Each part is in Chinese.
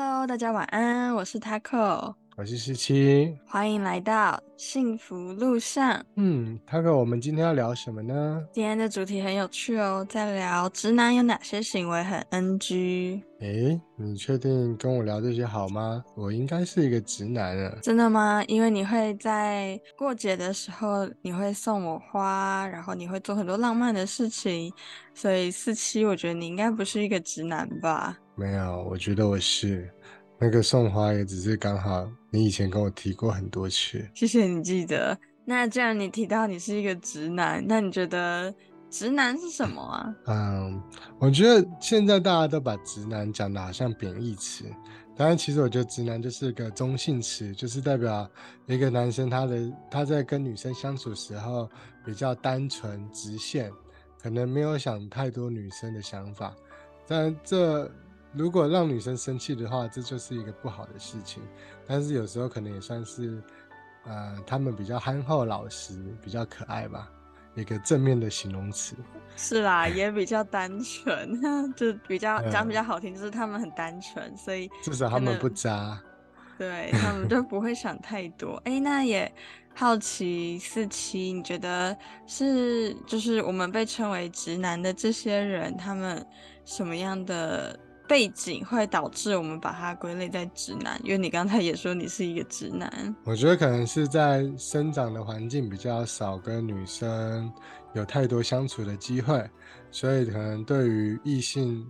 Hello，大家晚安，我是 Taco，我是十七，欢迎来到幸福路上。嗯，Taco，我们今天要聊什么呢？今天的主题很有趣哦，在聊直男有哪些行为很 NG。诶，你确定跟我聊这些好吗？我应该是一个直男啊。真的吗？因为你会在过节的时候，你会送我花，然后你会做很多浪漫的事情，所以四七，我觉得你应该不是一个直男吧？没有，我觉得我是。那个送花也只是刚好，你以前跟我提过很多次。谢谢你记得。那既然你提到你是一个直男，那你觉得？直男是什么啊？嗯，我觉得现在大家都把直男讲的好像贬义词，当然其实我觉得直男就是一个中性词，就是代表一个男生他的他在跟女生相处时候比较单纯直线，可能没有想太多女生的想法。但这如果让女生生气的话，这就是一个不好的事情。但是有时候可能也算是，呃，他们比较憨厚老实，比较可爱吧。一个正面的形容词是啦，也比较单纯，就比较讲比较好听，就是他们很单纯，所以至少他们不渣，对他们就不会想太多。哎，那也好奇四七，你觉得是就是我们被称为直男的这些人，他们什么样的？背景会导致我们把它归类在直男，因为你刚才也说你是一个直男。我觉得可能是在生长的环境比较少跟女生有太多相处的机会，所以可能对于异性，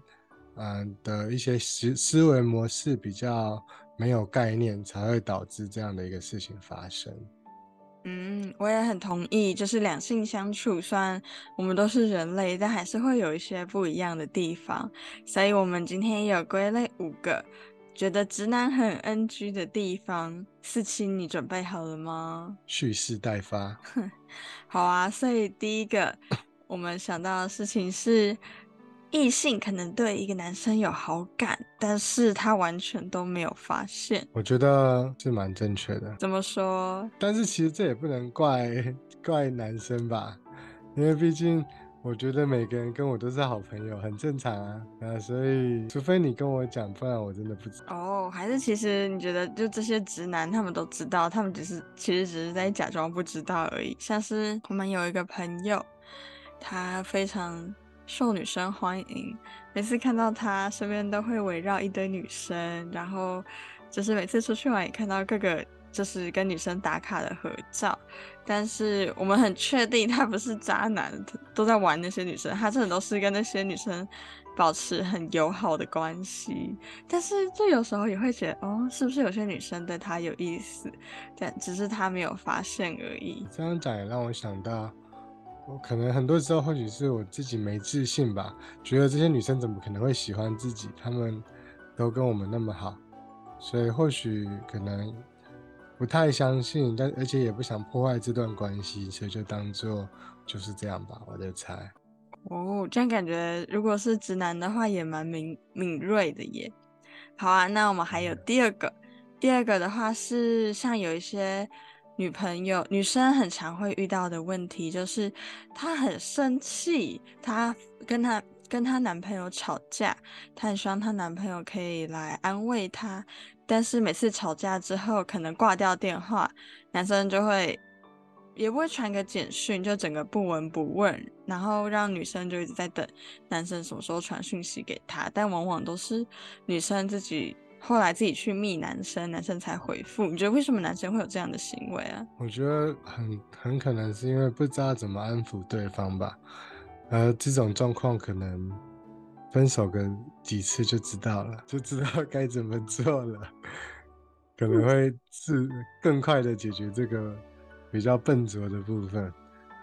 嗯的一些思思维模式比较没有概念，才会导致这样的一个事情发生。嗯，我也很同意。就是两性相处，虽然我们都是人类，但还是会有一些不一样的地方。所以，我们今天有归类五个觉得直男很 NG 的地方。四七，你准备好了吗？蓄势待发。好啊。所以，第一个我们想到的事情是。异性可能对一个男生有好感，但是他完全都没有发现。我觉得是蛮正确的。怎么说？但是其实这也不能怪怪男生吧，因为毕竟我觉得每个人跟我都是好朋友，很正常啊。啊，所以除非你跟我讲，不然我真的不知道。哦，还是其实你觉得就这些直男他们都知道，他们只是其实只是在假装不知道而已。像是我们有一个朋友，他非常。受女生欢迎，每次看到他身边都会围绕一堆女生，然后就是每次出去玩也看到各个就是跟女生打卡的合照。但是我们很确定他不是渣男，都在玩那些女生，他真的都是跟那些女生保持很友好的关系。但是就有时候也会觉得，哦，是不是有些女生对他有意思？但只是他没有发现而已。这样讲也让我想到。我可能很多时候或许是我自己没自信吧，觉得这些女生怎么可能会喜欢自己？她们都跟我们那么好，所以或许可能不太相信，但而且也不想破坏这段关系，所以就当做就是这样吧，我的猜。哦，这样感觉如果是直男的话，也蛮敏敏锐的耶。好啊，那我们还有第二个，第二个的话是像有一些。女朋友，女生很常会遇到的问题就是，她很生气，她跟她跟她男朋友吵架，她很希望她男朋友可以来安慰她，但是每次吵架之后，可能挂掉电话，男生就会也不会传个简讯，就整个不闻不问，然后让女生就一直在等男生什么时候传讯息给她，但往往都是女生自己。后来自己去密男生，男生才回复。你觉得为什么男生会有这样的行为啊？我觉得很很可能是因为不知道怎么安抚对方吧。呃，这种状况可能分手个几次就知道了，就知道 该怎么做了，可能会是更快的解决这个比较笨拙的部分。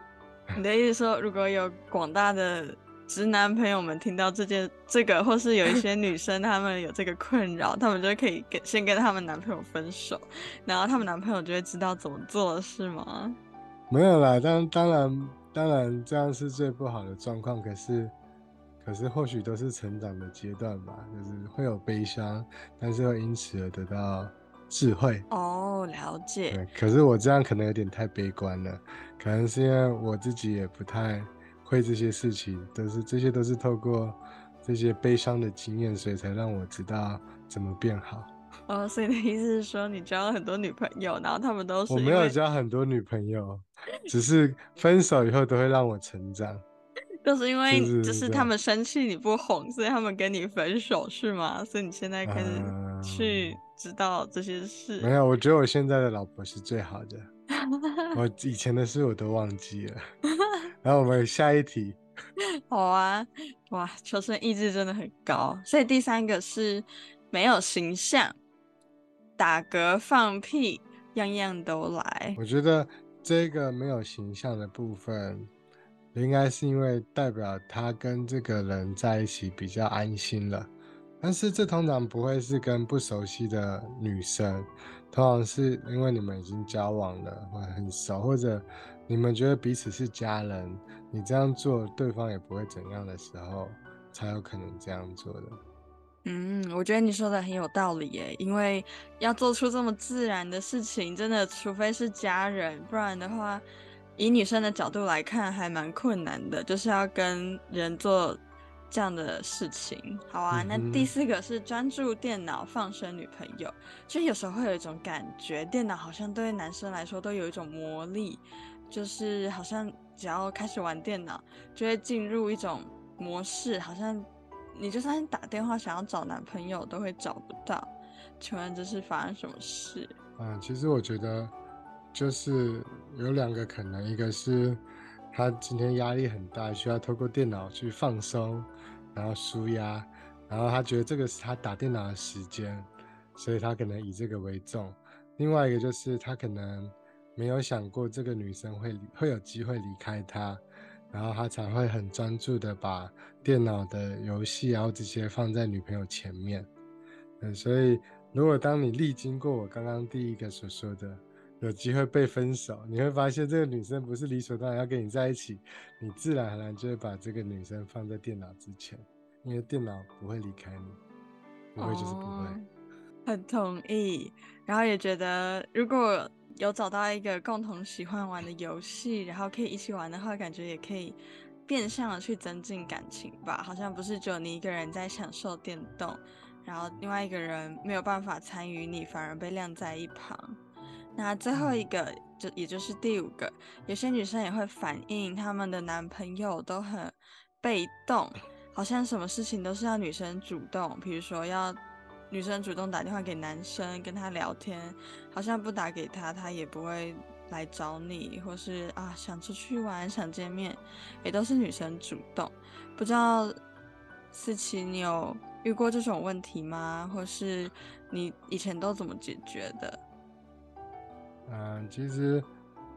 你的意思说，如果有广大的？直男朋友们听到这件这个，或是有一些女生她们有这个困扰，她们就可以跟先跟他们男朋友分手，然后他们男朋友就会知道怎么做，是吗？没有啦，当当然当然这样是最不好的状况，可是可是或许都是成长的阶段吧，就是会有悲伤，但是会因此而得到智慧。哦，了解。对，可是我这样可能有点太悲观了，可能是因为我自己也不太。会这些事情都是，这些都是透过这些悲伤的经验，所以才让我知道怎么变好。哦，所以你的意思是说，你交了很多女朋友，然后他们都是我没有交很多女朋友，只是分手以后都会让我成长。就是因为就是他们生气你不哄，所以他们跟你分手是吗？所以你现在开始去知道这些事。没有，我觉得我现在的老婆是最好的。我以前的事我都忘记了。然后我们下一题，好啊，哇，求生意志真的很高。所以第三个是没有形象，打嗝、放屁，样样都来。我觉得这个没有形象的部分，应该是因为代表他跟这个人在一起比较安心了。但是这通常不会是跟不熟悉的女生，通常是因为你们已经交往了，或很熟，或者你们觉得彼此是家人，你这样做对方也不会怎样的时候，才有可能这样做的。嗯，我觉得你说的很有道理耶，因为要做出这么自然的事情，真的除非是家人，不然的话，以女生的角度来看，还蛮困难的，就是要跟人做这样的事情。好啊，那第四个是专注电脑，放生女朋友。就有时候会有一种感觉，电脑好像对男生来说都有一种魔力，就是好像只要开始玩电脑，就会进入一种模式，好像你就算打电话想要找男朋友都会找不到。请问这是发生什么事？嗯，其实我觉得就是有两个可能，一个是他今天压力很大，需要透过电脑去放松，然后舒压，然后他觉得这个是他打电脑的时间，所以他可能以这个为重。另外一个就是他可能没有想过这个女生会会有机会离开他，然后他才会很专注的把电脑的游戏然后这些放在女朋友前面。嗯，所以如果当你历经过我刚刚第一个所说的，有机会被分手，你会发现这个女生不是理所当然要跟你在一起，你自然而然就会把这个女生放在电脑之前，因为电脑不会离开你，不会就是不会。很同意，然后也觉得如果有找到一个共同喜欢玩的游戏，然后可以一起玩的话，感觉也可以变相的去增进感情吧。好像不是只有你一个人在享受电动，然后另外一个人没有办法参与你，反而被晾在一旁。那最后一个就也就是第五个，有些女生也会反映她们的男朋友都很被动，好像什么事情都是要女生主动，比如说要女生主动打电话给男生跟他聊天，好像不打给他，他也不会来找你，或是啊想出去玩想见面，也都是女生主动。不知道思琪你有遇过这种问题吗？或是你以前都怎么解决的？嗯，其实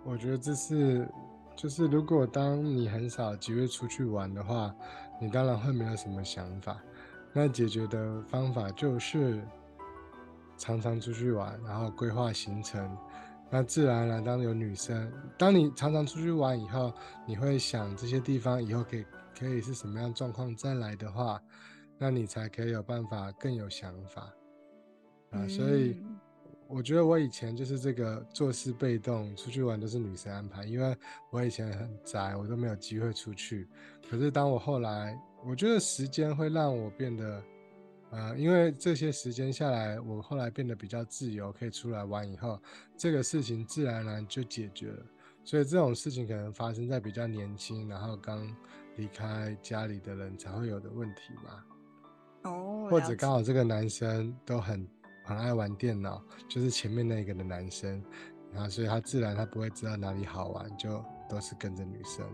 我觉得这是，就是如果当你很少机会出去玩的话，你当然会没有什么想法。那解决的方法就是常常出去玩，然后规划行程。那自然而然，当有女生，当你常常出去玩以后，你会想这些地方以后可以可以是什么样状况再来的话，那你才可以有办法更有想法啊。所以嗯我觉得我以前就是这个做事被动，出去玩都是女生安排，因为我以前很宅，我都没有机会出去。可是当我后来，我觉得时间会让我变得，呃，因为这些时间下来，我后来变得比较自由，可以出来玩以后，这个事情自然而然就解决了。所以这种事情可能发生在比较年轻，然后刚离开家里的人才会有的问题嘛。哦，或者刚好这个男生都很很爱玩电脑，就是前面那个的男生，然后所以他自然他不会知道哪里好玩，就都是跟着女生。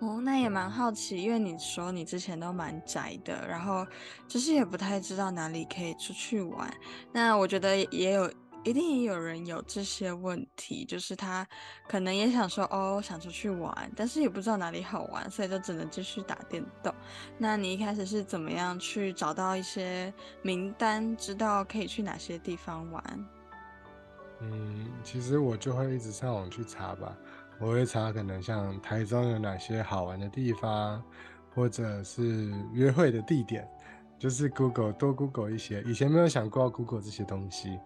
哦，那也蛮好奇，因为你说你之前都蛮宅的，然后就是也不太知道哪里可以出去玩。那我觉得也有，一定也有人有这些问题，就是他可能也想说哦，想出去玩，但是也不知道哪里好玩，所以就只能继续打电动。那你一开始是怎么样去找到一些名单，知道可以去哪些地方玩？嗯，其实我就会一直上网去查吧，我会查可能像台中有哪些好玩的地方，或者是约会的地点，就是 Google 多 Google 一些。以前没有想过要 Google 这些东西，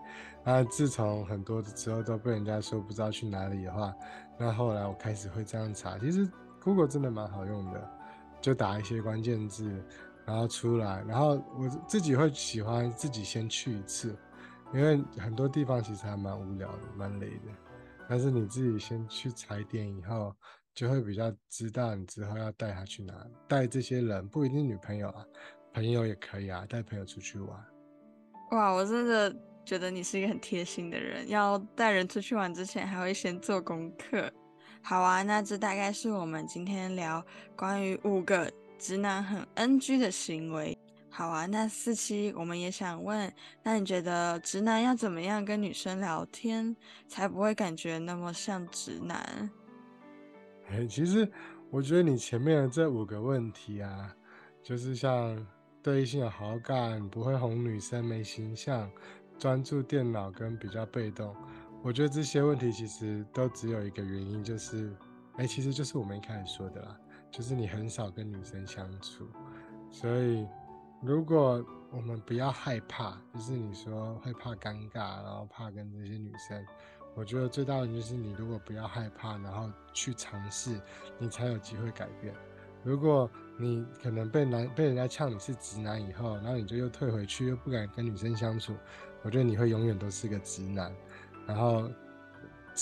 那自从很多的时候都被人家说不知道去哪里的话，那后来我开始会这样查。其实 Google 真的蛮好用的，就打一些关键字，然后出来，然后我自己会喜欢自己先去一次，因为很多地方其实还蛮无聊的，蛮累的。但是你自己先去踩点以后，就会比较知道你之后要带他去哪，带这些人不一定女朋友啊，朋友也可以啊，带朋友出去玩。哇，我真的觉得你是一个很贴心的人，要带人出去玩之前还会先做功课。好啊，那这大概是我们今天聊关于五个直男很 NG 的行为。好啊，那四期我们也想问，那你觉得直男要怎么样跟女生聊天，才不会感觉那么像直男？哎，其实我觉得你前面的这五个问题啊，就是像对异性有好感、不会哄女生、没形象、专注电脑跟比较被动，我觉得这些问题其实都只有一个原因，就是，哎，其实就是我们一开始说的啦，就是你很少跟女生相处，所以。如果我们不要害怕，就是你说会怕尴尬，然后怕跟这些女生，我觉得最大的就是你如果不要害怕，然后去尝试，你才有机会改变。如果你可能被男被人家呛你是直男以后，然后你就又退回去，又不敢跟女生相处，我觉得你会永远都是个直男，然后。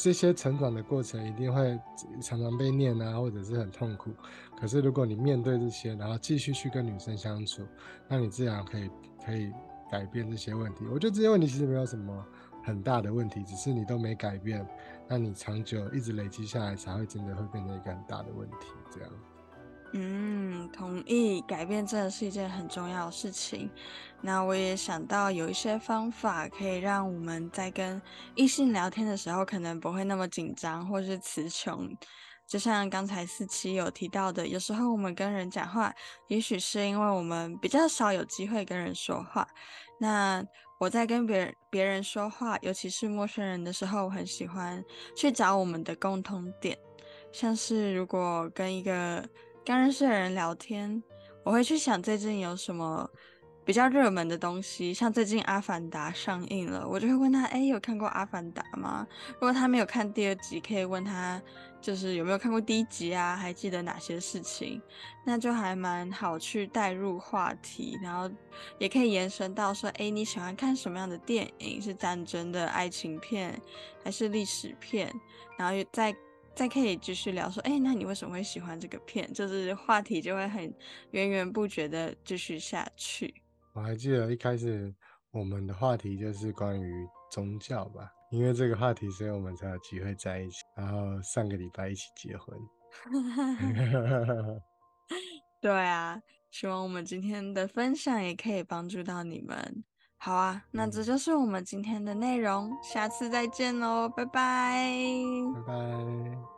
这些成长的过程一定会常常被念啊，或者是很痛苦。可是如果你面对这些，然后继续去跟女生相处，那你自然可以可以改变这些问题。我觉得这些问题其实没有什么很大的问题，只是你都没改变，那你长久一直累积下来，才会真的会变成一个很大的问题。这样。嗯，同意，改变真的是一件很重要的事情。那我也想到有一些方法可以让我们在跟异性聊天的时候，可能不会那么紧张或是词穷。就像刚才四七有提到的，有时候我们跟人讲话，也许是因为我们比较少有机会跟人说话。那我在跟别人别人说话，尤其是陌生人的时候，我很喜欢去找我们的共通点，像是如果跟一个刚认识的人聊天，我会去想最近有什么比较热门的东西，像最近《阿凡达》上映了，我就会问他：哎，有看过《阿凡达》吗？如果他没有看第二集，可以问他，就是有没有看过第一集啊？还记得哪些事情？那就还蛮好去带入话题，然后也可以延伸到说：哎，你喜欢看什么样的电影？是战争的爱情片，还是历史片？然后再。再可以继续聊说，哎，那你为什么会喜欢这个片？就是话题就会很源源不绝的继续下去。我还记得一开始我们的话题就是关于宗教吧，因为这个话题，所以我们才有机会在一起，然后上个礼拜一起结婚。对啊，希望我们今天的分享也可以帮助到你们。好啊，那这就是我们今天的内容，下次再见喽，拜拜，拜拜。